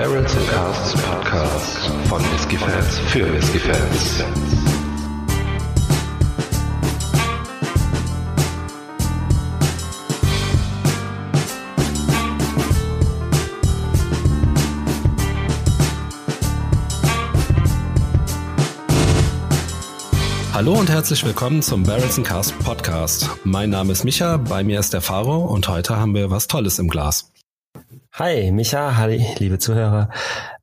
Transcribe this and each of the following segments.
Barrels and Casts Podcast von Whiskey Fans für Whiskey Fans. Hallo und herzlich willkommen zum Barrels and Cast Podcast. Mein Name ist Micha, bei mir ist der Faro und heute haben wir was Tolles im Glas. Hi, Micha, hallo, liebe Zuhörer.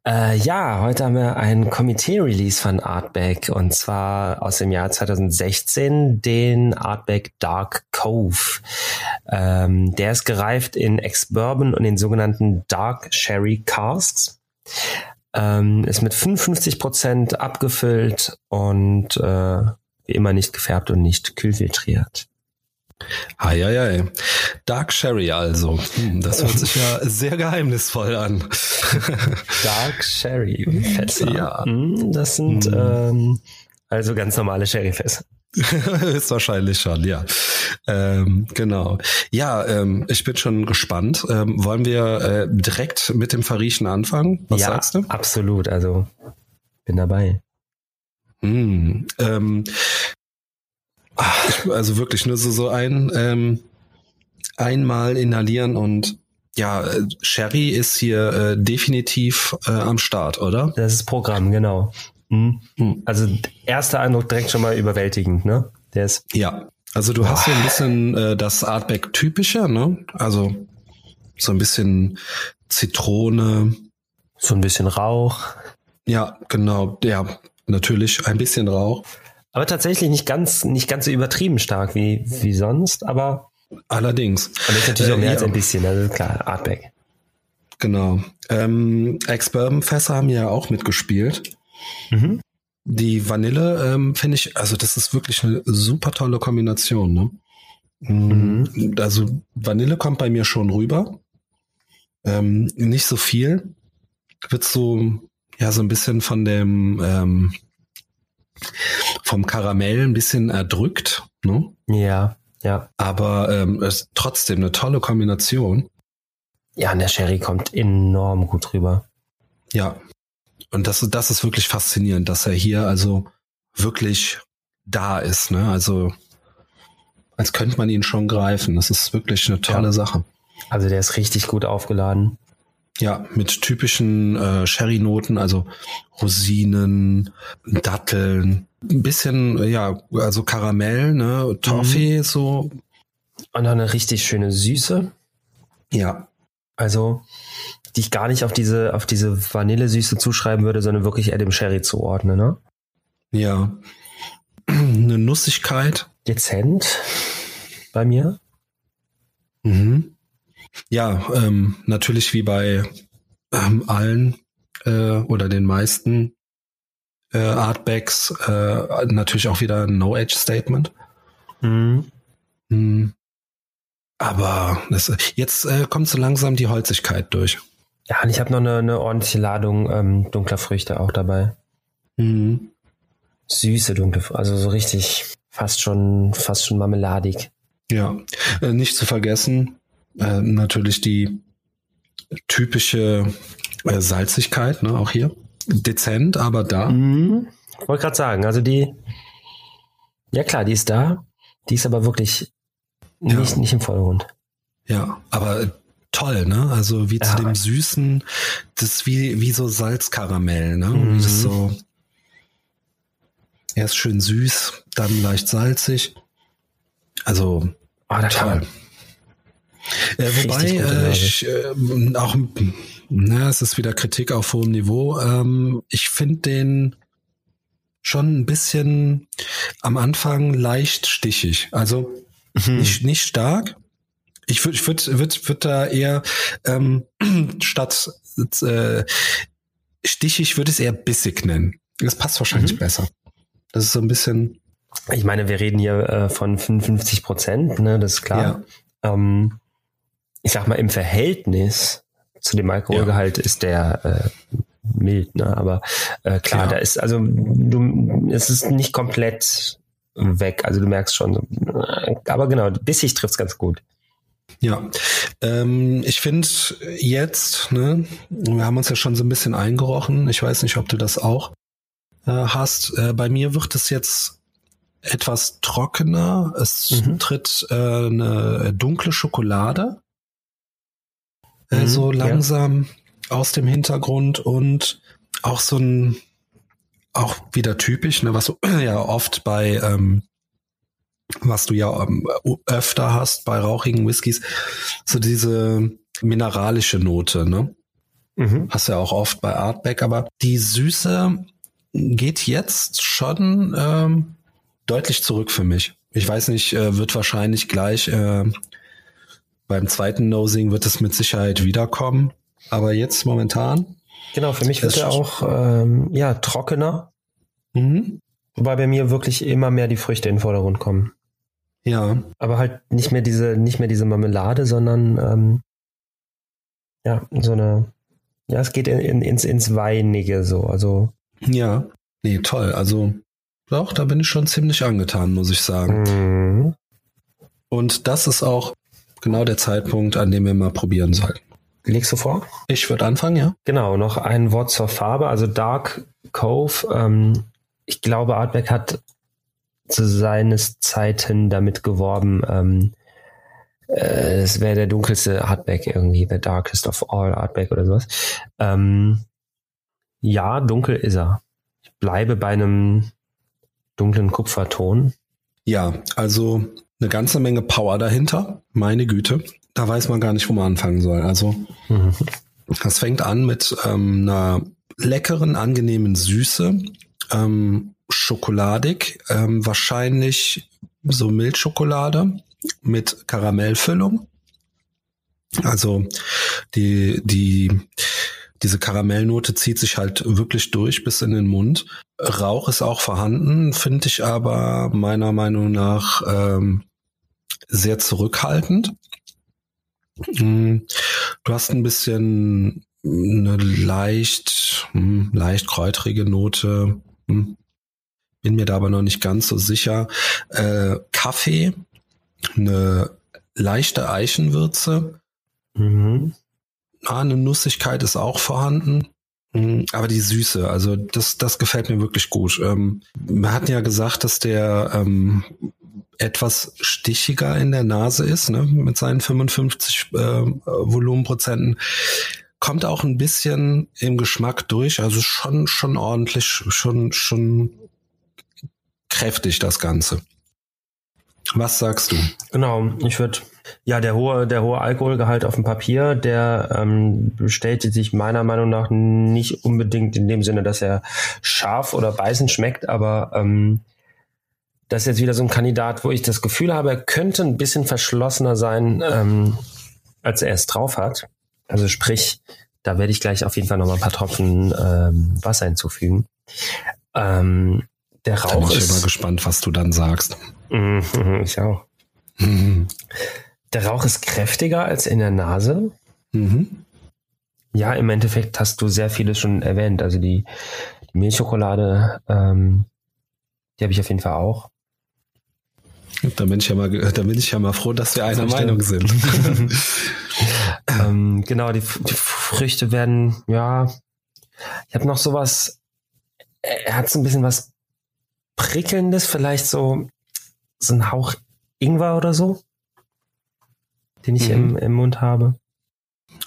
Äh, ja, heute haben wir ein Komitee-Release von Artback und zwar aus dem Jahr 2016, den Artback Dark Cove. Ähm, der ist gereift in Ex-Bourbon und den sogenannten Dark Sherry Casks. Ähm, ist mit 55 Prozent abgefüllt und äh, wie immer nicht gefärbt und nicht kühlfiltriert. Eieiei. Dark Sherry also. Hm, das hört sich ja sehr geheimnisvoll an. Dark Sherry Fässer. Ja. Hm, Das sind Hm. ähm, also ganz normale Sherryfässer. ist wahrscheinlich schon, ja. Ähm, genau. Ja, ähm, ich bin schon gespannt. Ähm, wollen wir äh, direkt mit dem Verriechen anfangen? Was ja, sagst du? absolut. Also bin dabei. Hm, ähm, ich, also wirklich nur so, so ein ähm, einmal inhalieren und ja, Sherry ist hier äh, definitiv äh, am Start, oder? Das ist Programm, genau. Hm. Hm. Also erster Eindruck direkt schon mal überwältigend, ne? Der ist Ja. Also du hast so ein bisschen äh, das Artback-typische, ne? Also so ein bisschen Zitrone. so ein bisschen Rauch. Ja, genau. Ja, natürlich ein bisschen Rauch. Aber tatsächlich nicht ganz, nicht ganz so übertrieben stark wie, wie sonst, aber, Allerdings. aber ist natürlich auch mehr Äh, als ein bisschen, also klar, Artback. Genau. Ähm, Ex-Bourbon-Fässer haben ja auch mitgespielt. Mhm. Die Vanille ähm, finde ich, also das ist wirklich eine super tolle Kombination. Ne? Mhm. Also Vanille kommt bei mir schon rüber. Ähm, nicht so viel. Wird so, ja, so ein bisschen von dem, ähm, vom Karamell ein bisschen erdrückt. Ne? Ja, ja. Aber ähm, es ist trotzdem eine tolle Kombination. Ja, und der Sherry kommt enorm gut rüber. Ja. Und das, das ist wirklich faszinierend, dass er hier also wirklich da ist. Ne? Also als könnte man ihn schon greifen. Das ist wirklich eine tolle Ja. Sache. Also der ist richtig gut aufgeladen. Ja, mit typischen äh, Sherry-Noten, also Rosinen, Datteln, ein bisschen, ja, also Karamell, ne, Toffee, so. Und noch eine richtig schöne Süße. Ja, Also, die ich gar nicht auf diese, auf diese Vanillesüße zuschreiben würde, sondern wirklich eher dem Sherry zuordnen, ne? ja. Eine Nussigkeit. Dezent bei mir. Mhm. Ja, ähm, natürlich wie bei ähm, allen äh, oder den meisten äh, Artbacks äh, natürlich auch wieder ein No-Age-Statement. Mhm. Hm. Aber das, jetzt äh, kommt so langsam die Holzigkeit durch. Ja, und ich habe noch eine, eine ordentliche Ladung ähm, dunkler Früchte auch dabei. Mhm. Süße dunkle Früchte, also so richtig fast schon, fast schon marmeladig. Ja, äh, nicht zu vergessen, äh, natürlich die typische äh, Salzigkeit, ne, auch hier. Dezent, aber da. Mhm. Wollte gerade sagen, also die, ja klar, die ist da, die ist aber wirklich Ja. nicht, nicht im Vordergrund. Ja, aber toll, ne? Also wie zu Ja. dem Süßen, das ist wie, wie so Salzkaramell, ne? Mhm. Wie das so erst schön süß, dann leicht salzig. Also Oh, da kann toll. man, Äh, wobei äh, ich, äh, auch, na, es ist wieder Kritik auf hohem Niveau. Ähm, ich finde den schon ein bisschen am Anfang leicht stichig. Also Mhm. nicht, nicht stark. Ich würde ich würd, würd, würd da eher ähm, statt äh, stichig würde ich es eher bissig nennen. Das passt wahrscheinlich Mhm. besser. Das ist so ein bisschen, Ich meine, wir reden hier äh, von 55 Prozent, ne, das ist klar. Ähm, ich sag mal, im Verhältnis zu dem Alkoholgehalt ist der äh, mild, ne? Aber äh, klar, Ja. da ist, also du, es ist nicht komplett weg. Also du merkst schon, äh, aber genau, bissig trifft's ganz gut. Ja, Ähm, ich finde jetzt, ne, wir haben uns ja schon so ein bisschen eingerochen. Ich weiß nicht, ob du das auch äh, hast. Äh, bei mir wird es jetzt etwas trockener. Es mhm. tritt äh, eine dunkle Schokolade äh, mhm, so langsam ja. aus dem Hintergrund und auch so ein auch wieder typisch, ne, was du ja oft bei ähm, was du ja ähm, öfter hast bei rauchigen Whiskys, so diese mineralische Note, ne? Mhm. Hast du ja auch oft bei Artback, aber die Süße geht jetzt schon ähm, deutlich zurück für mich. Ich weiß nicht, äh, wird wahrscheinlich gleich äh, beim zweiten Nosing wird es mit Sicherheit wiederkommen, aber jetzt momentan. Genau, für mich wird er auch ähm, ja trockener. Mhm. Wobei bei mir wirklich immer mehr die Früchte in den Vordergrund kommen. Ja. Aber halt nicht mehr diese, nicht mehr diese Marmelade, sondern ähm, ja, so eine, ja, es geht in, in, ins, ins Weinige so. Also. Ja. Nee, toll. Also auch da bin ich schon ziemlich angetan, muss ich sagen. Mhm. Und das ist auch genau der Zeitpunkt, an dem wir mal probieren sollten. Legst du vor? Ich würde anfangen, ja. Genau, noch ein Wort zur Farbe. Also Dark Cove. Ähm, ich glaube, Artback hat zu seines Zeiten damit geworben, ähm, äh, es wäre der dunkelste Artback irgendwie, the darkest of all Artback oder sowas. Ähm, ja, dunkel ist er. Ich bleibe bei einem dunklen Kupferton. Ja, also eine ganze Menge Power dahinter. Meine Güte. Da weiß man gar nicht, wo man anfangen soll. Also, mhm. das fängt an mit ähm, einer leckeren, angenehmen Süße. Ähm, schokoladig, ähm, wahrscheinlich so Milchschokolade mit Karamellfüllung. Also die, die, diese Karamellnote zieht sich halt wirklich durch bis in den Mund. Rauch ist auch vorhanden, finde ich aber meiner Meinung nach ähm, sehr zurückhaltend. Mm, du hast ein bisschen eine leicht, hm, leicht kräutrige Note. Hm, bin mir da aber noch nicht ganz so sicher. Äh, Kaffee, eine leichte Eichenwürze. Mhm. Ah, eine Nussigkeit ist auch vorhanden. Mhm, aber die Süße, also das, das gefällt mir wirklich gut. Ähm, wir hatten ja gesagt, dass der ähm, etwas stichiger in der Nase ist, ne, mit seinen 55 äh, Volumenprozenten. Kommt auch ein bisschen im Geschmack durch, also schon, schon ordentlich, schon, schon kräftig das Ganze. Was sagst du? Genau, ich würde ja der hohe der hohe Alkoholgehalt auf dem Papier, der ähm, bestätigt sich meiner Meinung nach nicht unbedingt in dem Sinne, dass er scharf oder beißend schmeckt, aber ähm, das ist jetzt wieder so ein Kandidat, wo ich das Gefühl habe, er könnte ein bisschen verschlossener sein, ähm, als er es drauf hat. Also sprich, da werde ich gleich auf jeden Fall noch mal ein paar Tropfen ähm, Wasser hinzufügen. Ähm, der Rauch Bin ich ist. Ich bin gespannt, was du dann sagst. Mhm, ich auch. Der Rauch ist kräftiger als in der Nase. Mhm. Ja, im Endeffekt hast du sehr vieles schon erwähnt. Also die, die Milchschokolade, ähm, die habe ich auf jeden Fall auch. Da bin ich ja mal, da bin ich ja mal froh, dass wir einer Meinung sind. ähm, genau, die, die, Früchte werden, ja, ich habe noch sowas, er hat so ein bisschen was prickelndes, vielleicht so, so ein Hauch Ingwer oder so, den ich mhm. im, im Mund habe.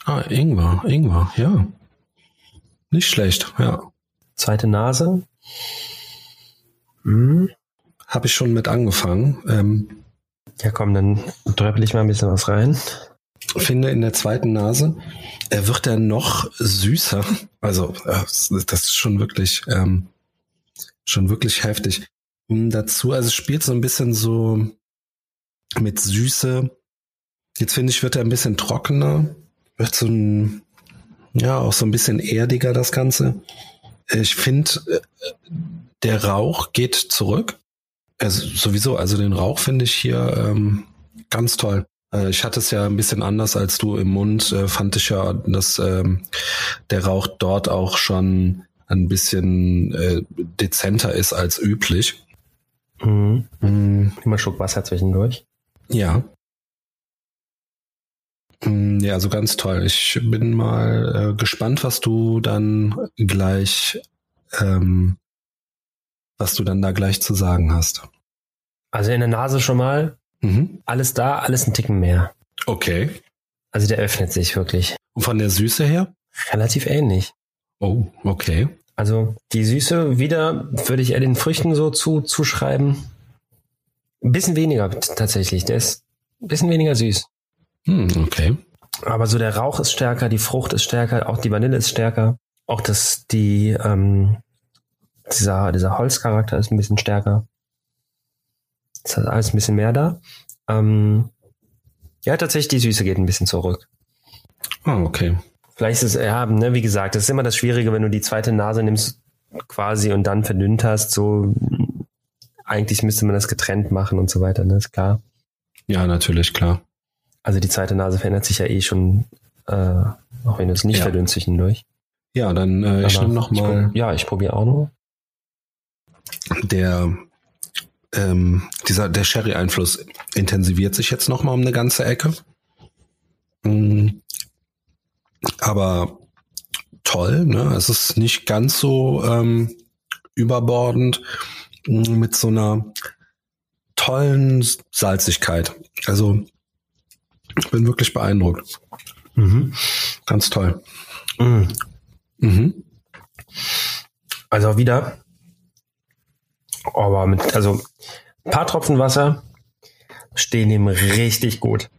Ah, Ingwer, Ingwer, ja. Nicht schlecht, ja. Zweite Nase. Hm. Habe ich schon mit angefangen. Ähm, ja, komm, dann dröppel ich mal ein bisschen was rein. Finde in der zweiten Nase er wird er noch süßer. Also äh, das ist schon wirklich ähm, schon wirklich heftig. Und dazu, also es spielt so ein bisschen so mit Süße. Jetzt finde ich, wird er ein bisschen trockener. Wird so ein, ja, auch so ein bisschen erdiger, das Ganze. Ich finde, äh, der Rauch geht zurück. Also sowieso, also den Rauch finde ich hier ähm, ganz toll. Äh, ich hatte es ja ein bisschen anders als du im Mund, äh, fand ich ja, dass ähm, der Rauch dort auch schon ein bisschen äh, dezenter ist als üblich. Mhm. Mhm. Immer Schluck Wasser zwischendurch. Ja. Mm, Ja, also ganz toll. Ich bin mal äh, gespannt, was du dann gleich, ähm, was du dann da gleich zu sagen hast. Also in der Nase schon mal Mhm. alles da, alles ein Ticken mehr. Okay. Also der öffnet sich wirklich. Und von der Süße her? Relativ ähnlich. Oh, okay. Also die Süße wieder würde ich eher den Früchten so zu, zuschreiben. Ein bisschen weniger tatsächlich. Der ist ein bisschen weniger süß. Hm, okay. Aber so der Rauch ist stärker, die Frucht ist stärker, auch die Vanille ist stärker. Auch das, die, ähm, dieser, dieser Holzcharakter ist ein bisschen stärker. Ist halt alles ein bisschen mehr da. Ähm, ja, tatsächlich, die Süße geht ein bisschen zurück. Ah, okay. Vielleicht ist es, ja, ne, wie gesagt, das ist immer das Schwierige, wenn du die zweite Nase nimmst quasi und dann verdünnt hast, so eigentlich müsste man das getrennt machen und so weiter, ne, ist klar. Ja, natürlich, klar. Also die zweite Nase verändert sich ja eh schon, äh, auch wenn du es nicht Ja. verdünnst zwischendurch. Ja, dann äh, ich nehme noch ich mal prob- Ja, ich probiere auch noch. der ähm, dieser der Sherry-Einfluss intensiviert sich jetzt noch mal um eine ganze Ecke. Mm, Aber toll, ne? Es ist nicht ganz so ähm, überbordend mm, mit so einer tollen Salzigkeit. Also bin wirklich beeindruckt. Mhm. Ganz toll. Mhm. Mhm. Also wieder. Aber mit, also ein paar Tropfen Wasser stehen ihm richtig gut.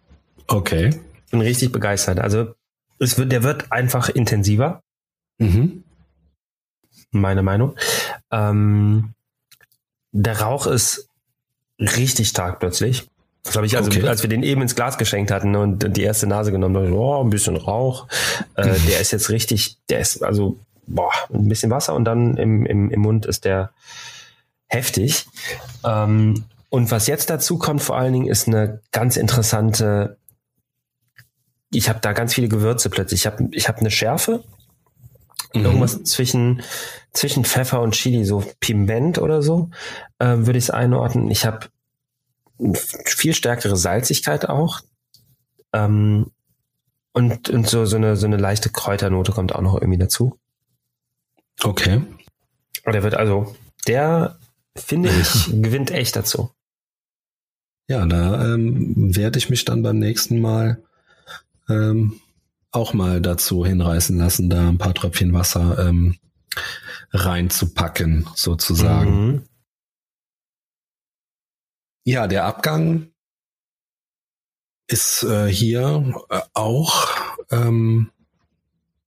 Okay. Bin richtig begeistert. Also es wird, der wird einfach intensiver. Mhm. meine Meinung. Ähm, der Rauch ist richtig stark plötzlich. Das habe ich also, Okay. als wir den eben ins Glas geschenkt hatten und die erste Nase genommen, oh, ein bisschen Rauch. Äh, der ist jetzt richtig, der ist also, boah, ein bisschen Wasser und dann im, im, im Mund ist der heftig. Ähm, und was jetzt dazu kommt vor allen Dingen ist eine ganz interessante, ich habe da ganz viele Gewürze plötzlich. Ich habe ich hab eine Schärfe, Mhm. irgendwas zwischen, zwischen Pfeffer und Chili, so Piment oder so, äh, würde ich es einordnen. Ich habe viel stärkere Salzigkeit auch. Ähm, und, und so, so, eine, so eine leichte Kräuternote kommt auch noch irgendwie dazu. Okay. Der wird also, der finde ich, gewinnt echt dazu. Ja, da ähm, werde ich mich dann beim nächsten Mal ähm, auch mal dazu hinreißen lassen, da ein paar Tröpfchen Wasser ähm, reinzupacken, sozusagen. Mhm. Ja, der Abgang ist äh, hier äh, auch, ähm,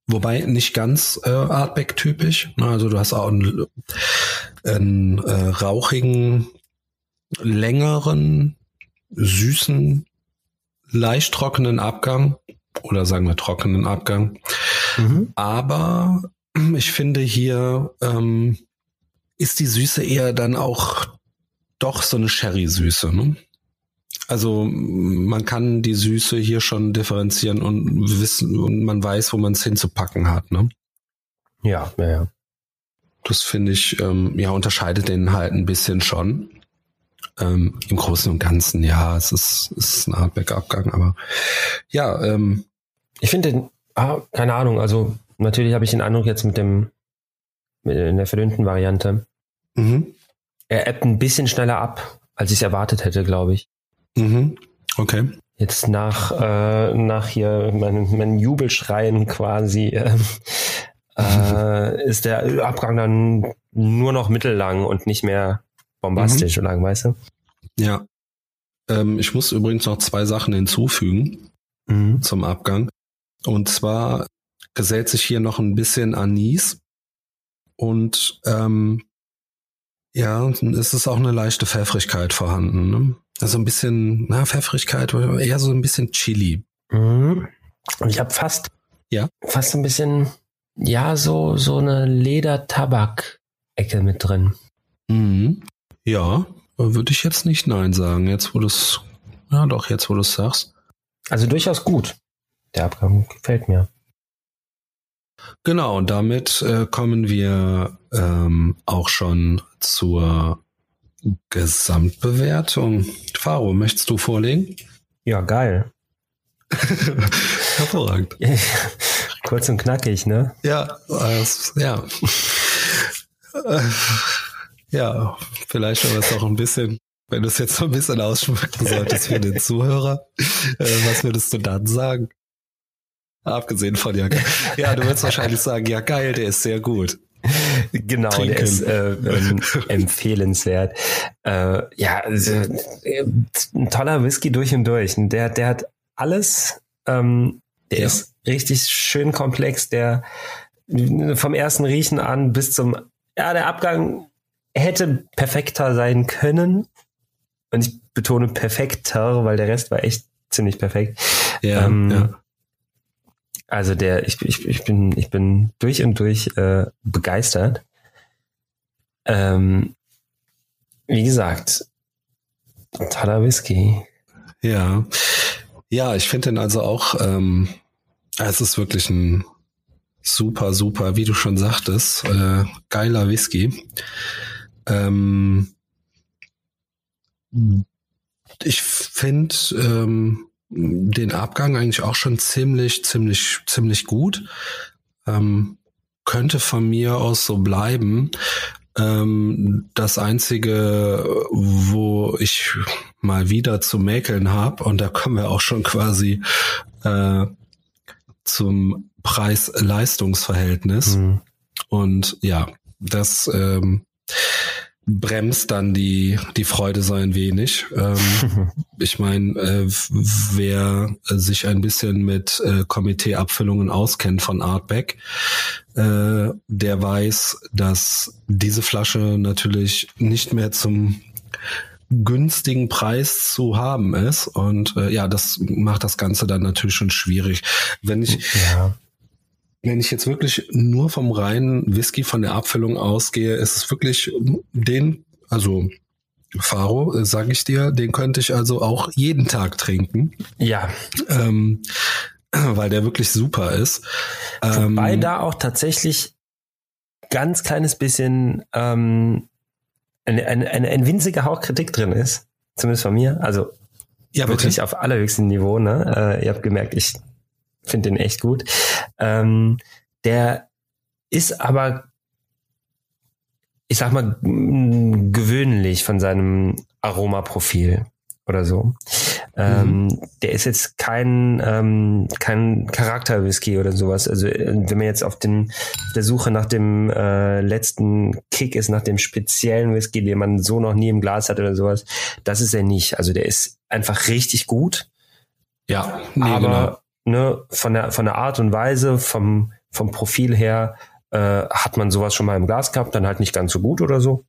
wobei nicht ganz äh, Artback-typisch. Also du hast auch einen, einen äh, rauchigen, längeren, süßen, leicht trockenen Abgang oder sagen wir trockenen Abgang. Mhm. Aber ich finde hier ähm, ist die Süße eher dann auch doch so eine Sherry-Süße. Ne? Also man kann die Süße hier schon differenzieren und wissen und man weiß, wo man es hinzupacken hat. Ne? Ja, ja, ja. Das finde ich, ähm, ja, unterscheidet den halt ein bisschen schon. Ähm, Im Großen und Ganzen, ja, es ist, es ist eine Art Backabgang, aber ja, ähm, Ich finde den, ah, keine Ahnung, also natürlich habe ich den Eindruck jetzt mit dem, mit in der verdünnten Variante, mhm, er ebbt ein bisschen schneller ab, als ich es erwartet hätte, glaube ich. mhm, okay. Jetzt nach, äh, nach hier meinen, meinen Jubelschreien quasi ähm, äh, ist der Abgang dann nur noch mittellang und nicht mehr bombastisch lang, weißt du? Ja. Ähm, ich muss übrigens noch zwei Sachen hinzufügen Mhm. zum Abgang. Und zwar gesellt sich hier noch ein bisschen Anis und ähm, ja, es ist auch eine leichte Pfeffrigkeit vorhanden. Ne? Also ein bisschen, na, Pfeffrigkeit, eher so ein bisschen Chili. Mhm. Und ich habe fast, Ja. fast ein bisschen, ja, so, so eine Leder-Tabak-Ecke mit drin. Mhm. Ja, würde ich jetzt nicht nein sagen. Jetzt, wo du es, ja doch, jetzt, wo du es sagst. Also durchaus gut. Der Abgang gefällt mir. Genau, und damit äh, kommen wir ähm, auch schon zur Gesamtbewertung. Faro, möchtest du vorlegen? Ja, geil. Hervorragend. Kurz und knackig, ne? Ja, äh, ja. ja, vielleicht aber es auch ein bisschen, wenn du es jetzt noch ein bisschen ausschmücken solltest für den Zuhörer, äh, was würdest du dann sagen? Abgesehen von ja, ja, du würdest wahrscheinlich sagen, ja geil, der ist sehr gut. Genau, Trinken. der ist äh, ähm, empfehlenswert. Äh, ja, also, äh, ein toller Whisky durch und durch. Der, der hat alles. Ähm, der ja. ist richtig schön komplex. Der vom ersten Riechen an bis zum, ja, der Abgang hätte perfekter sein können. Und ich betone perfekter, weil der Rest war echt ziemlich perfekt. Ja, ähm, ja. Also der, ich, ich, ich bin, ich bin durch und durch äh, begeistert. Ähm, wie gesagt, toller Whisky. Ja. Ja, ich finde den also auch, ähm, es ist wirklich ein super, super, wie du schon sagtest, äh, geiler Whisky. Ähm, ich finde, ähm, den Abgang eigentlich auch schon ziemlich, ziemlich, ziemlich gut. Ähm, könnte von mir aus so bleiben. Ähm, das einzige, wo ich mal wieder zu mäkeln habe, und da kommen wir auch schon quasi äh, zum Preis-Leistungs-Verhältnis. Mhm. Und ja, das ähm, bremst dann die, die Freude so ein wenig. Ähm, ich meine, äh, wer sich ein bisschen mit äh, Komiteeabfüllungen auskennt von Artback, äh, der weiß, dass diese Flasche natürlich nicht mehr zum günstigen Preis zu haben ist. Und äh, ja, das macht das Ganze dann natürlich schon schwierig. Wenn ich ja wenn ich jetzt wirklich nur vom reinen Whisky von der Abfüllung ausgehe, ist es wirklich den, also Faro, äh, sage ich dir, den könnte ich also auch jeden Tag trinken. Ja. Ähm, weil der wirklich super ist. Wobei ähm, da auch tatsächlich ganz kleines bisschen ähm, ein, ein, ein, ein winziger Hauch Kritik drin ist. Zumindest von mir. Also ja, wirklich auf allerhöchstem Niveau. Ne? Äh, ihr habt gemerkt, ich finde den echt gut. Ähm, der ist aber, ich sag mal, gewöhnlich von seinem Aromaprofil oder so. Ähm, mhm. Der ist jetzt kein, ähm, kein Charakterwhisky oder sowas. Also äh, wenn man jetzt auf den auf der Suche nach dem äh, letzten Kick ist, nach dem speziellen Whisky, den man so noch nie im Glas hat oder sowas, das ist er nicht. Also der ist einfach richtig gut. Ja, nee, aber genau ne, von der, von der Art und Weise, vom, vom Profil her, äh, hat man sowas schon mal im Glas gehabt, dann halt nicht ganz so gut oder so.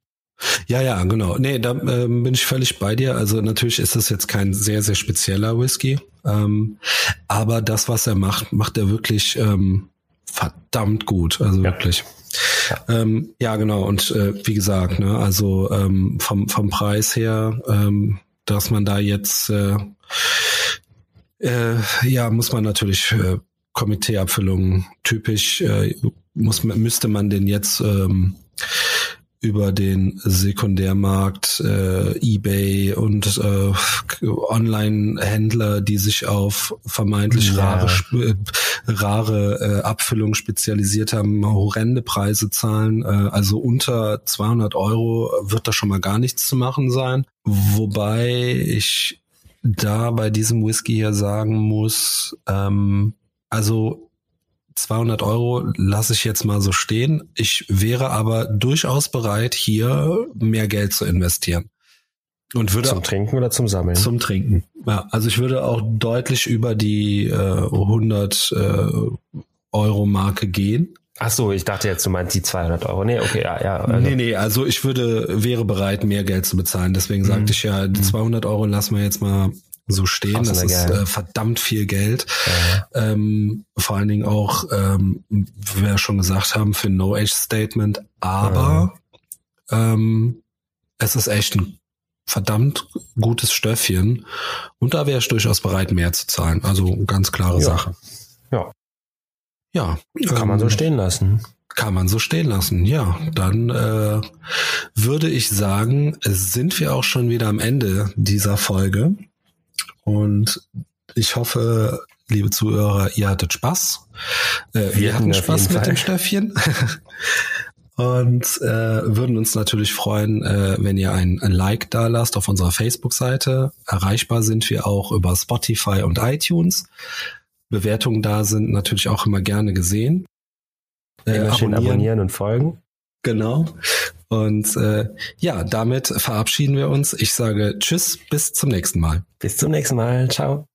Ja, ja, genau. Nee, da ähm, bin ich völlig bei dir. Also natürlich ist es jetzt kein sehr, sehr spezieller Whisky. Ähm, aber das, was er macht, macht er wirklich ähm, verdammt gut. Also ja. wirklich. Ja. Ähm, ja, genau. Und äh, wie gesagt, ne, also ähm, vom, vom Preis her, ähm, dass man da jetzt äh, äh, ja, muss man natürlich äh, Komiteeabfüllungen typisch äh, muss müsste man den jetzt ähm, über den Sekundärmarkt, äh, eBay und äh, Online-Händler, die sich auf vermeintlich ja. rare, äh, rare äh, Abfüllungen spezialisiert haben, horrende Preise zahlen. Äh, also unter 200 Euro wird da schon mal gar nichts zu machen sein. Wobei ich da bei diesem Whisky hier sagen muss, ähm, also 200 Euro lasse ich jetzt mal so stehen. Ich wäre aber durchaus bereit, hier mehr Geld zu investieren. Und würde zum Trinken oder zum Sammeln? Zum Trinken. Ja, also ich würde auch deutlich über die äh, 100 äh, Euro Marke gehen. Ach so, ich dachte jetzt, du meinst die 200 Euro. Nee, okay, ja, ja. Also. Nee, nee, also ich würde, wäre bereit, mehr Geld zu bezahlen. Deswegen mhm. sagte ich ja, die 200 mhm. Euro lassen wir jetzt mal so stehen. Das ist äh, verdammt viel Geld. Ja. Ähm, vor allen Dingen auch, ähm, wie wir schon gesagt haben, für No-Age-Statement. Aber ja. ähm, es ist echt ein verdammt gutes Stöffchen. Und da wäre ich durchaus bereit, mehr zu zahlen. Also ganz klare ja. Sache. Ja. Ja. Kann man so ähm, stehen lassen. Kann man so stehen lassen, ja. Dann äh, würde ich sagen, sind wir auch schon wieder am Ende dieser Folge. Und ich hoffe, liebe Zuhörer, ihr hattet Spaß. Äh, wir, wir hatten Spaß mit Fall. dem Stöffchen. Und äh, würden uns natürlich freuen, äh, wenn ihr ein, ein Like da lasst auf unserer Facebook-Seite. Erreichbar sind wir auch über Spotify und iTunes. Bewertungen da sind natürlich auch immer gerne gesehen. Äh, immer schön abonnieren. abonnieren und folgen. Genau. Und äh, ja, damit verabschieden wir uns. Ich sage Tschüss, bis zum nächsten Mal. Bis zum nächsten Mal. Ciao.